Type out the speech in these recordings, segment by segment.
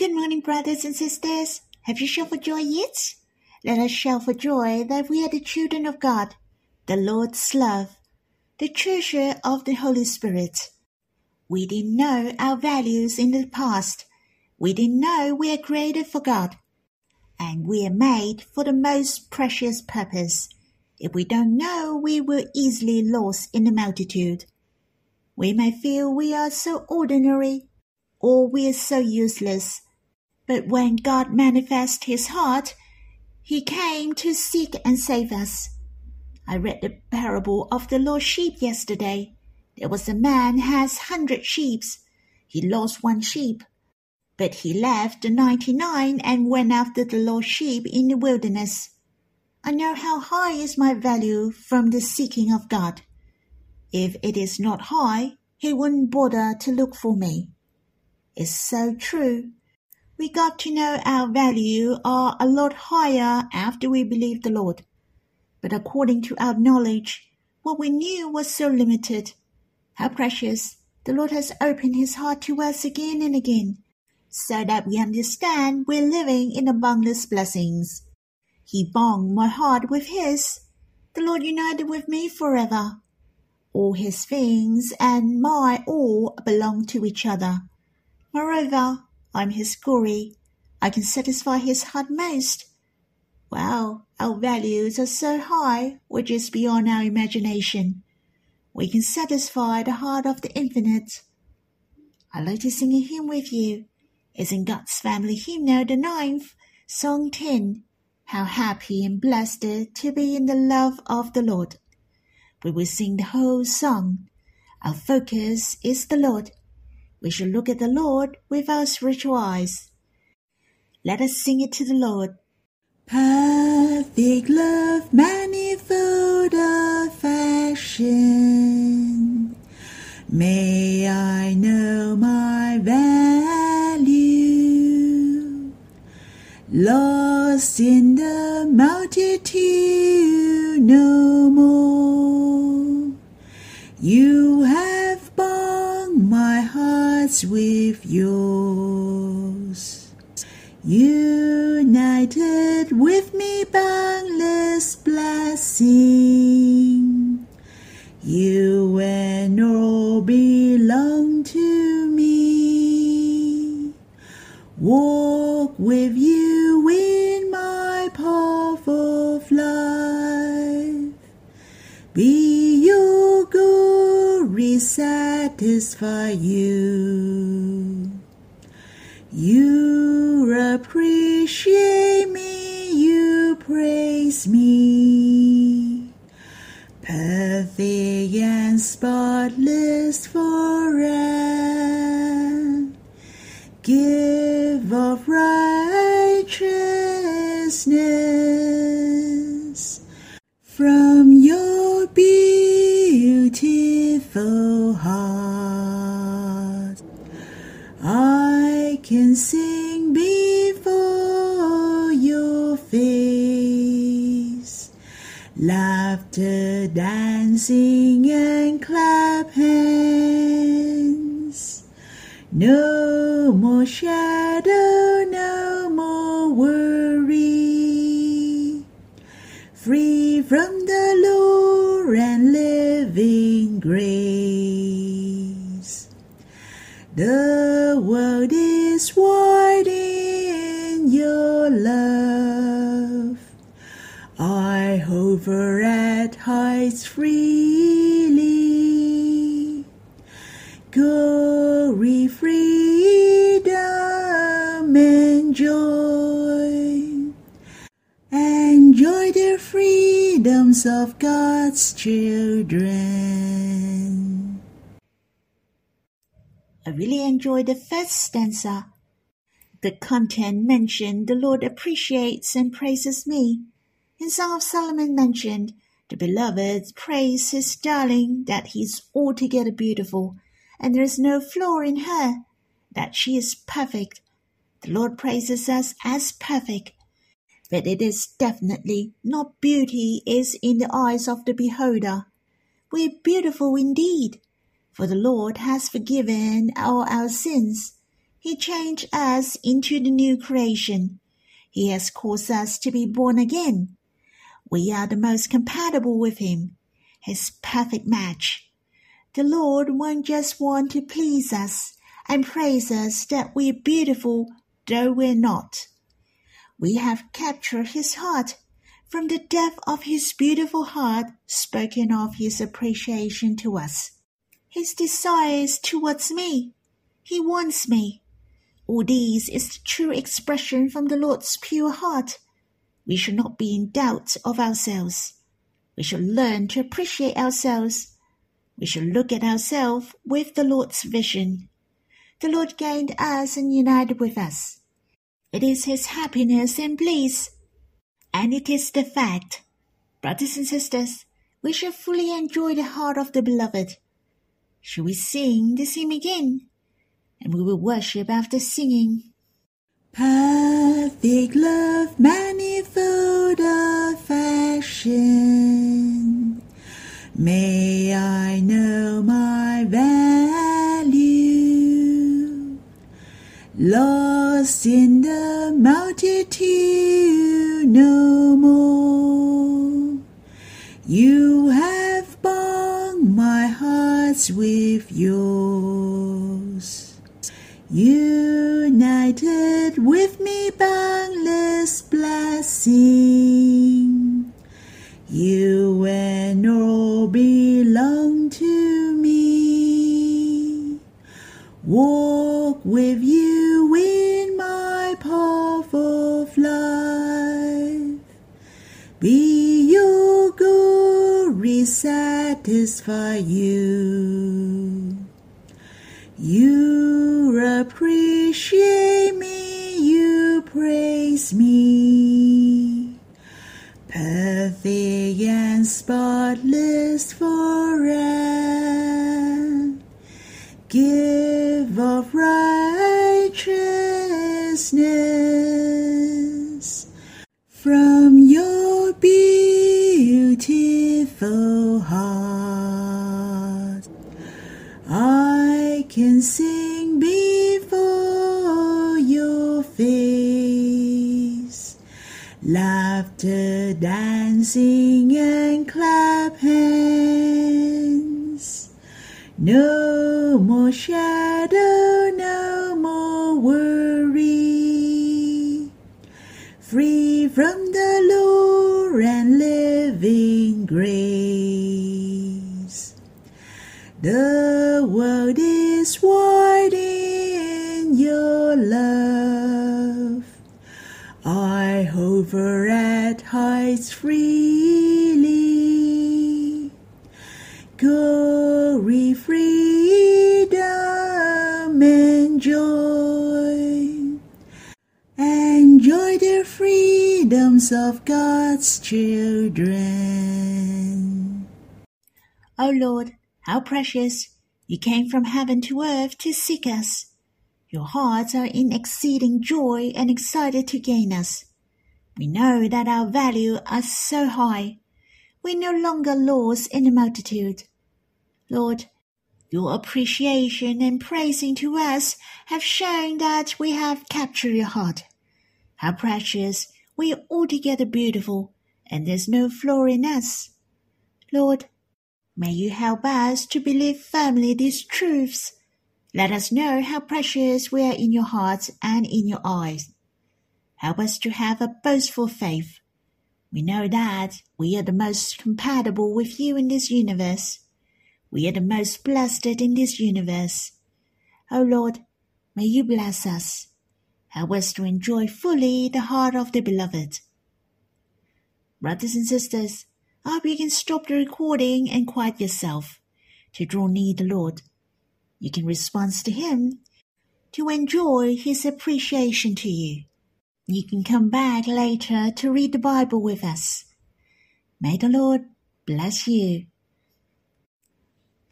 Good morning, brothers and sisters. Have you shouted for joy yet? Let us shout for joy that we are the children of God, the Lord's love, the treasure of the Holy Spirit. We didn't know our values in the past. We didn't know we are created for God. And we are made for the most precious purpose. If we don't know, we will easily lost in the multitude. We may feel we are so ordinary or we are so useless but when God manifested his heart, he came to seek and save us. I read the parable of the lost sheep yesterday. There was a man has hundred sheep. He lost one sheep, but he left the ninety-nine and went after the lost sheep in the wilderness. I know how high is my value from the seeking of God. If it is not high, he wouldn't bother to look for me. It's so true we got to know our value are a lot higher after we believed the Lord. But according to our knowledge, what we knew was so limited. How precious the Lord has opened his heart to us again and again, so that we understand we're living in boundless blessings. He bound my heart with his. The Lord united with me forever. All his things and my all belong to each other. Moreover, I'm his glory. I can satisfy his heart most. Wow, our values are so high, which is beyond our imagination. We can satisfy the heart of the infinite. I'd like to sing a hymn with you. It's in God's Family Hymnal, the ninth, Song 10. How happy and blessed to be in the love of the Lord. We will sing the whole song. Our focus is the Lord we should look at the Lord with our spiritual eyes. Let us sing it to the Lord. Perfect love, manifold affection. May I know my value. Lost in the multitude with yours. United with me, boundless blessing. You and all belong to me. Walk with you in my path of life. Be glory satisfy you. You appreciate me, you praise me. Perfect and spotless forever. Give of righteousness beautiful heart. I can sing before your face, laughter, dancing, and clap hands. No more shadow, no more worry. The world is wide in your love. I hover at heights freely. Glory, freedom, and joy. Enjoy the freedoms of God's children. Really enjoyed the first stanza. The content mentioned the Lord appreciates and praises me. In Song of Solomon mentioned, the beloved praise his darling that he is altogether beautiful, and there is no flaw in her, that she is perfect. The Lord praises us as perfect, but it is definitely not beauty is in the eyes of the beholder. We are beautiful indeed, for the Lord has forgiven all our sins. He changed us into the new creation. He has caused us to be born again. We are the most compatible with Him, His perfect match. The Lord won't just want to please us and praise us that we're beautiful though we're not. We have captured His heart from the depth of His beautiful heart, spoken of His appreciation to us. His desire is towards me. He wants me. All these is the true expression from the Lord's pure heart. We should not be in doubt of ourselves. We should learn to appreciate ourselves. We should look at ourselves with the Lord's vision. The Lord gained us and united with us. It is His happiness and bliss. And it is the fact. Brothers and sisters, we shall fully enjoy the heart of the beloved. Shall we sing the hymn again? and we will worship after singing. Perfect love, manifold affection. May I know my value. Lost in the multitude no more. You have heart with yours. United with me, boundless satisfy you. You appreciate me, you praise me. Perfect and spotless forever. Give of righteousness from dancing, and clap hands. No more shadow, no more worry. Free from the lure and living grace. The world is wide I hover at heights freely. Glory, freedom, and joy. Enjoy the freedoms of God's children. O Lord, how precious! You came from heaven to earth to seek us. Your hearts are in exceeding joy and excited to gain us. We know that our value are so high. We no longer lost in the multitude. Lord, your appreciation and praising to us have shown that we have captured your heart. How precious! We are altogether beautiful, and there's no flaw in us. Lord, May you help us to believe firmly these truths. Let us know how precious we are in your hearts and in your eyes. Help us to have a boastful faith. We know that we are the most compatible with you in this universe. We are the most blessed in this universe. O oh Lord, may you bless us. Help us to enjoy fully the heart of the beloved. Brothers and sisters, I hope you can stop the recording and quiet yourself to draw near the Lord. You can respond to Him to enjoy His appreciation to you. You can come back later to read the Bible with us. May the Lord bless you.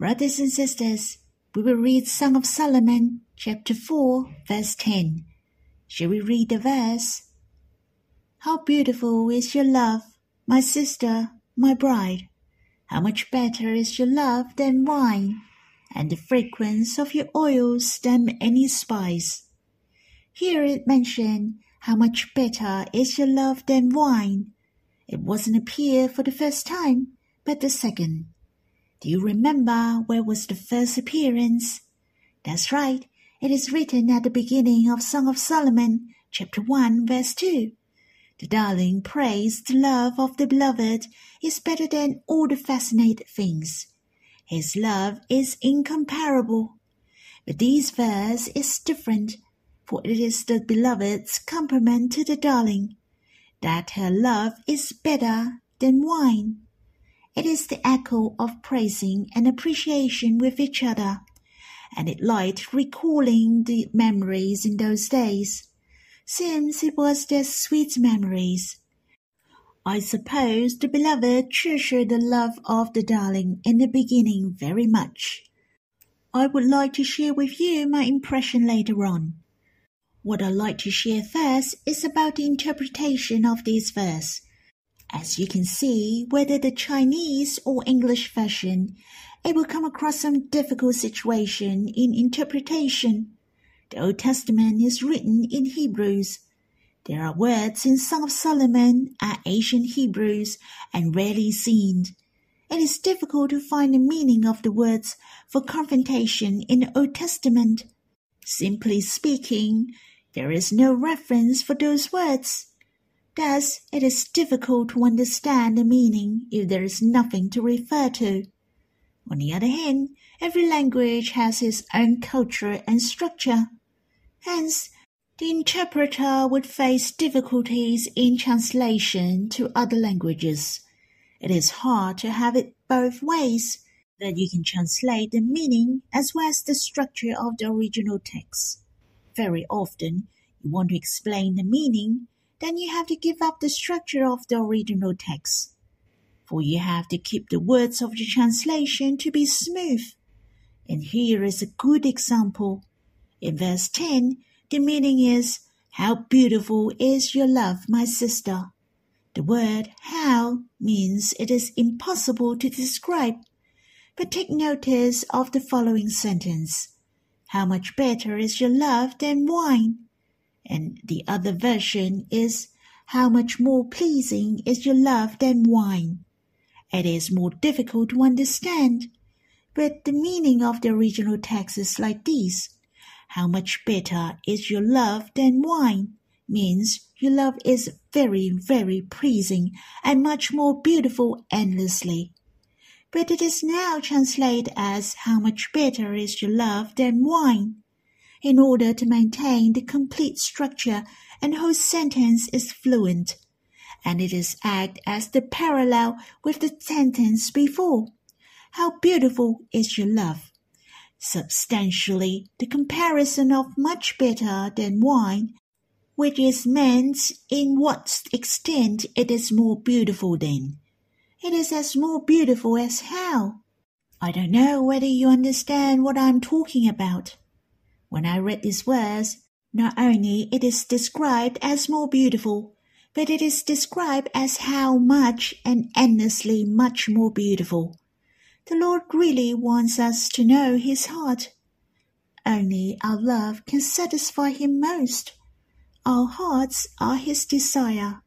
Brothers and sisters, we will read Song of Solomon, chapter 4, verse 10. Shall we read the verse? How beautiful is your love, my sister, my bride, how much better is your love than wine, and the fragrance of your oils than any spice. Here it mentioned how much better is your love than wine. It wasn't appear for the first time, but the second. Do you remember where was the first appearance? That's right, it is written at the beginning of Song of Solomon, chapter 1, verse 2. The darling praise the love of the beloved is better than all the fascinating things. His love is incomparable. But this verse is different, for it is the beloved's compliment to the darling, that her love is better than wine. It is the echo of praising and appreciation with each other, and it light recalling the memories in those days since it was their sweet memories. I suppose the beloved treasured the love of the darling in the beginning very much. I would like to share with you my impression later on. What I'd like to share first is about the interpretation of this verse. As you can see, whether the Chinese or English version, it will come across some difficult situation in interpretation. The Old Testament is written in Hebrews. There are words in Song of Solomon are ancient Hebrews and rarely seen. It is difficult to find the meaning of the words for confrontation in the Old Testament. Simply speaking, there is no reference for those words. Thus, it is difficult to understand the meaning if there is nothing to refer to. On the other hand, every language has its own culture and structure. Hence, the interpreter would face difficulties in translation to other languages. It is hard to have it both ways, that you can translate the meaning as well as the structure of the original text. Very often, you want to explain the meaning, then you have to give up the structure of the original text. For you have to keep the words of the translation to be smooth. And here is a good example. In verse 10, the meaning is, How beautiful is your love, my sister. The word how means it is impossible to describe. But take notice of the following sentence. How much better is your love than wine? And the other version is, How much more pleasing is your love than wine? It is more difficult to understand, but the meaning of the original text is like this. How much better is your love than wine? means your love is very, very pleasing and much more beautiful endlessly. But it is now translated as how much better is your love than wine. In order to maintain the complete structure and whole sentence is fluent, and it is act as the parallel with the sentence before. How beautiful is your love! substantially the comparison of much better than wine, which is meant in what extent it is more beautiful than. It is as more beautiful as how. I don't know whether you understand what I'm talking about. When I read these words, not only it is described as more beautiful, but it is described as how much and endlessly much more beautiful. The Lord really wants us to know His heart. Only our love can satisfy Him most. Our hearts are His desire.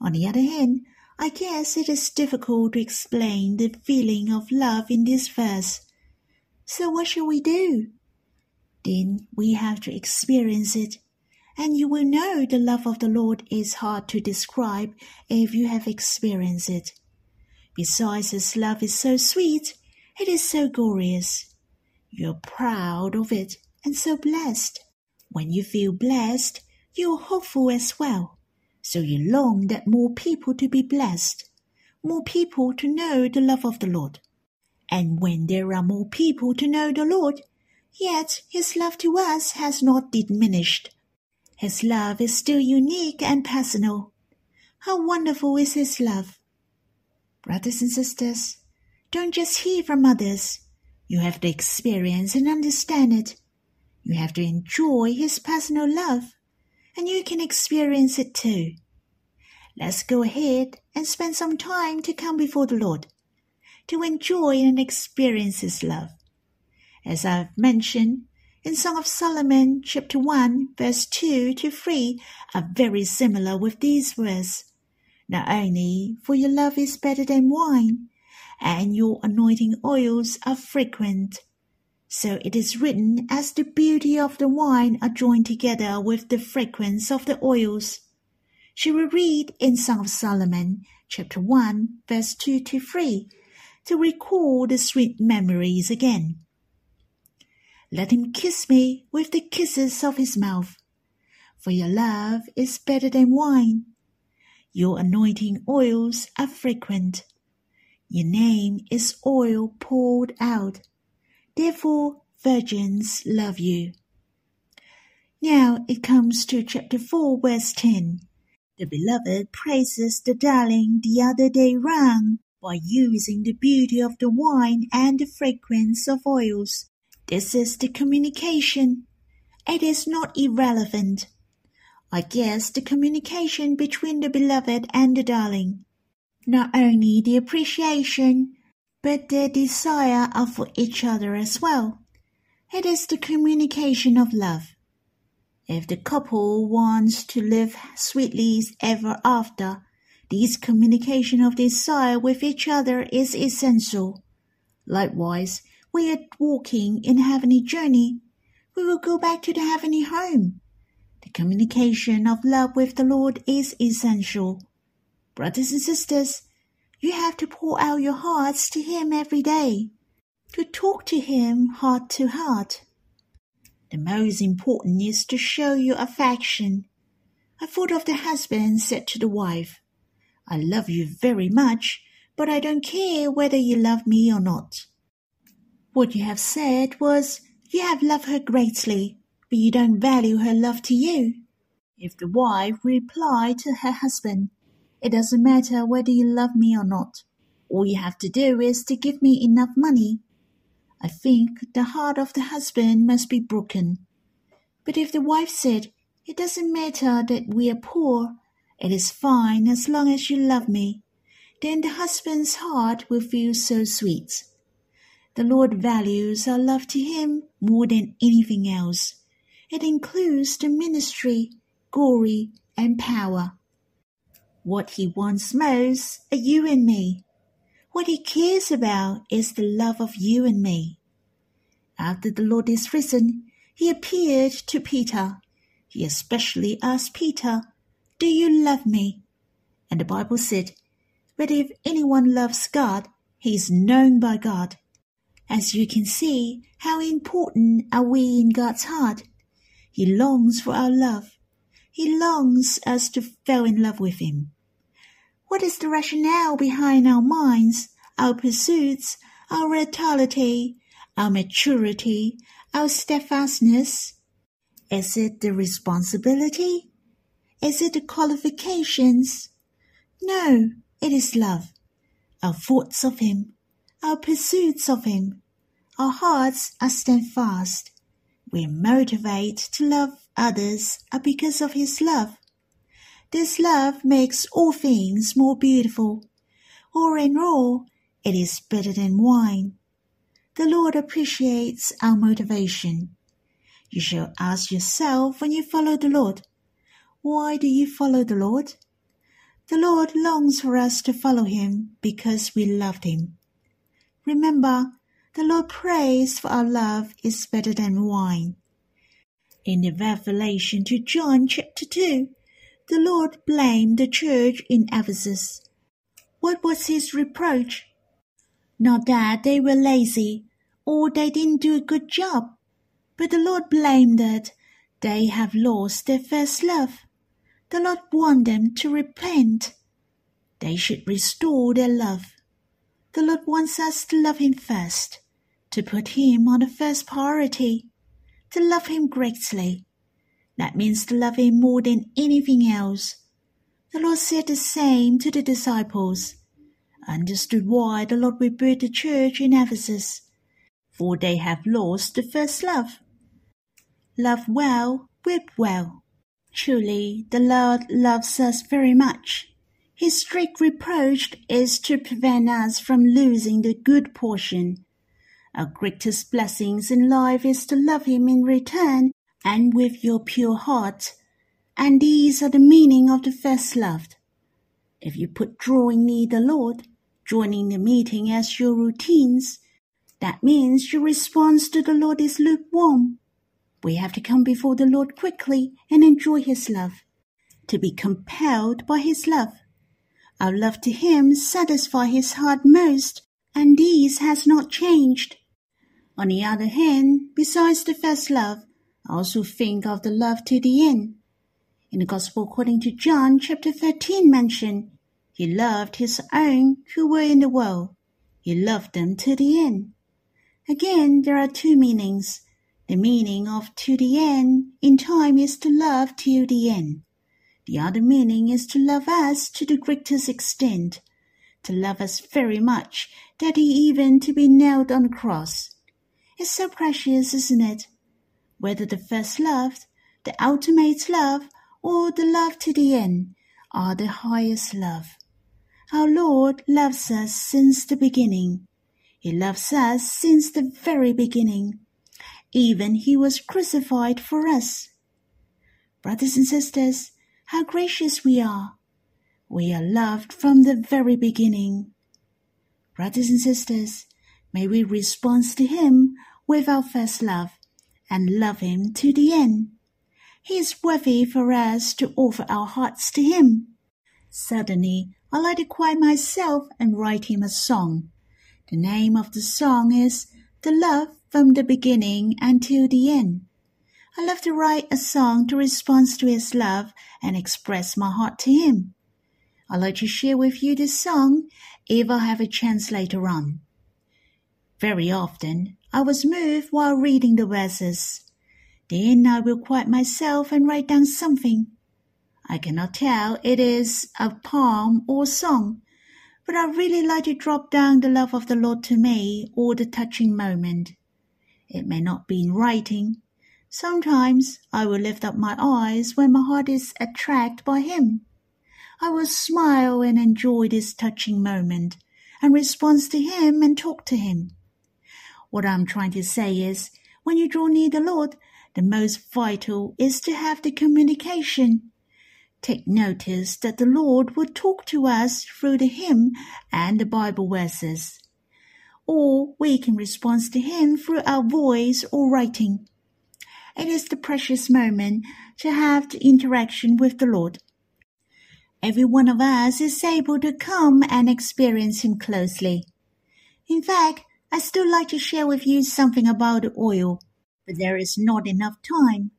On the other hand, I guess it is difficult to explain the feeling of love in this verse. So what shall we do? Then we have to experience it, and you will know the love of the Lord is hard to describe if you have experienced it. Besides, His love is so sweet, it is so glorious. You're proud of it and so blessed. When you feel blessed, you're hopeful as well. So you long that more people to be blessed, more people to know the love of the Lord. And when there are more people to know the Lord, yet his love to us has not diminished. His love is still unique and personal. How wonderful is his love! Brothers and sisters, don't just hear from others. You have to experience and understand it. You have to enjoy his personal love, and you can experience it too. Let's go ahead and spend some time to come before the Lord, to enjoy and experience his love. As I've mentioned, in Song of Solomon, chapter 1, verse 2 to 3, are very similar with these words. Not only for your love is better than wine, and your anointing oils are frequent. So it is written, as the beauty of the wine are joined together with the fragrance of the oils. She will read in Song of Solomon, chapter 1, verse 2 to 3, to recall the sweet memories again. Let him kiss me with the kisses of his mouth. For your love is better than wine. Your anointing oils are frequent. Your name is oil poured out. Therefore, virgins love you. Now it comes to chapter 4, verse 10. The beloved praises the darling the other day round by using the beauty of the wine and the fragrance of oils this is the communication. It is not irrelevant. I guess the communication between the beloved and the darling. Not only the appreciation, but their desire of for each other as well. It is the communication of love. If the couple wants to live sweetly ever after, this communication of desire with each other is essential. Likewise, we are walking in heavenly journey, we will go back to the heavenly home. The communication of love with the Lord is essential. Brothers and sisters, you have to pour out your hearts to Him every day, to talk to Him heart to heart. The most important is to show your affection. A thought of the husband said to the wife, I love you very much, but I don't care whether you love me or not. What you have said was, You have loved her greatly, but you don't value her love to you. If the wife replied to her husband, It doesn't matter whether you love me or not. All you have to do is to give me enough money. I think the heart of the husband must be broken. But if the wife said, It doesn't matter that we are poor, it is fine as long as you love me, then the husband's heart will feel so sweet. The Lord values our love to Him more than anything else. It includes the ministry, glory, and power. What He wants most are you and me. What He cares about is the love of you and me. After the Lord is risen, He appeared to Peter. He especially asked Peter, Do you love me? And the Bible said, But if anyone loves God, he is known by God. As you can see, how important are we in God's heart? He longs for our love. He longs us to fall in love with Him. What is the rationale behind our minds, our pursuits, our vitality, our maturity, our steadfastness? Is it the responsibility? Is it the qualifications? No, it is love. Our thoughts of Him, our pursuits of Him. Our hearts are steadfast. We're motivated to love others are because of His love. This love makes all things more beautiful. Or in all, it is better than wine. The Lord appreciates our motivation. You shall ask yourself when you follow the Lord, why do you follow the Lord? The Lord longs for us to follow him because we loved him. Remember, the Lord praise for our love is better than wine. In the revelation to John chapter 2, the Lord blamed the church in Ephesus. What was his reproach? Not that they were lazy or they didn't do a good job, but the Lord blamed that they have lost their first love. The Lord warned them to repent. They should restore their love. The Lord wants us to love Him first, to put Him on the first priority, to love Him greatly. That means to love Him more than anything else. The Lord said the same to the disciples. I Understood why the Lord rebuked the church in Ephesus, for they have lost the first love. Love well, weep well. Truly, the Lord loves us very much. His strict reproach is to prevent us from losing the good portion. Our greatest blessings in life is to love Him in return and with your pure heart. And these are the meaning of the first love. If you put drawing near the Lord, joining the meeting as your routines, that means your response to the Lord is lukewarm. We have to come before the Lord quickly and enjoy His love, to be compelled by His love. Our love to Him satisfies His heart most, and this has not changed. On the other hand, besides the first love, I also think of the love to the end. In the Gospel according to John chapter 13 mention, He loved His own who were in the world. He loved them to the end. Again, there are two meanings. The meaning of to the end in time is to love till the end. The other meaning is to love us to the greatest extent, to love us very much that he even to be nailed on the cross. It's so precious, isn't it? Whether the first love, the ultimate love, or the love to the end are the highest love. Our Lord loves us since the beginning. He loves us since the very beginning. Even he was crucified for us. Brothers and sisters, how gracious we are. We are loved from the very beginning. Brothers and sisters, may we respond to him with our first love and love him to the end. He is worthy for us to offer our hearts to him. Suddenly, I like to quiet myself and write him a song. The name of the song is The Love from the Beginning Until the End. I love to write a song to respond to his love and express my heart to him. I'd like to share with you this song if I have a chance later on. Very often, I was moved while reading the verses. Then I will quiet myself and write down something. I cannot tell it is a poem or song, but I really like to drop down the love of the Lord to me or the touching moment. It may not be in writing. Sometimes I will lift up my eyes when my heart is attracted by Him. I will smile and enjoy this touching moment and respond to Him and talk to Him. What I'm trying to say is, when you draw near the Lord, the most vital is to have the communication. Take notice that the Lord will talk to us through the hymn and the Bible verses. Or we can respond to Him through our voice or writing. It is the precious moment to have the interaction with the Lord. Every one of us is able to come and experience Him closely. In fact, I still like to share with you something about oil, but there is not enough time.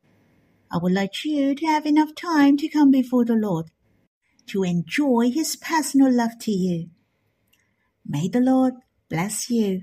I would like you to have enough time to come before the Lord, to enjoy His personal love to you. May the Lord bless you.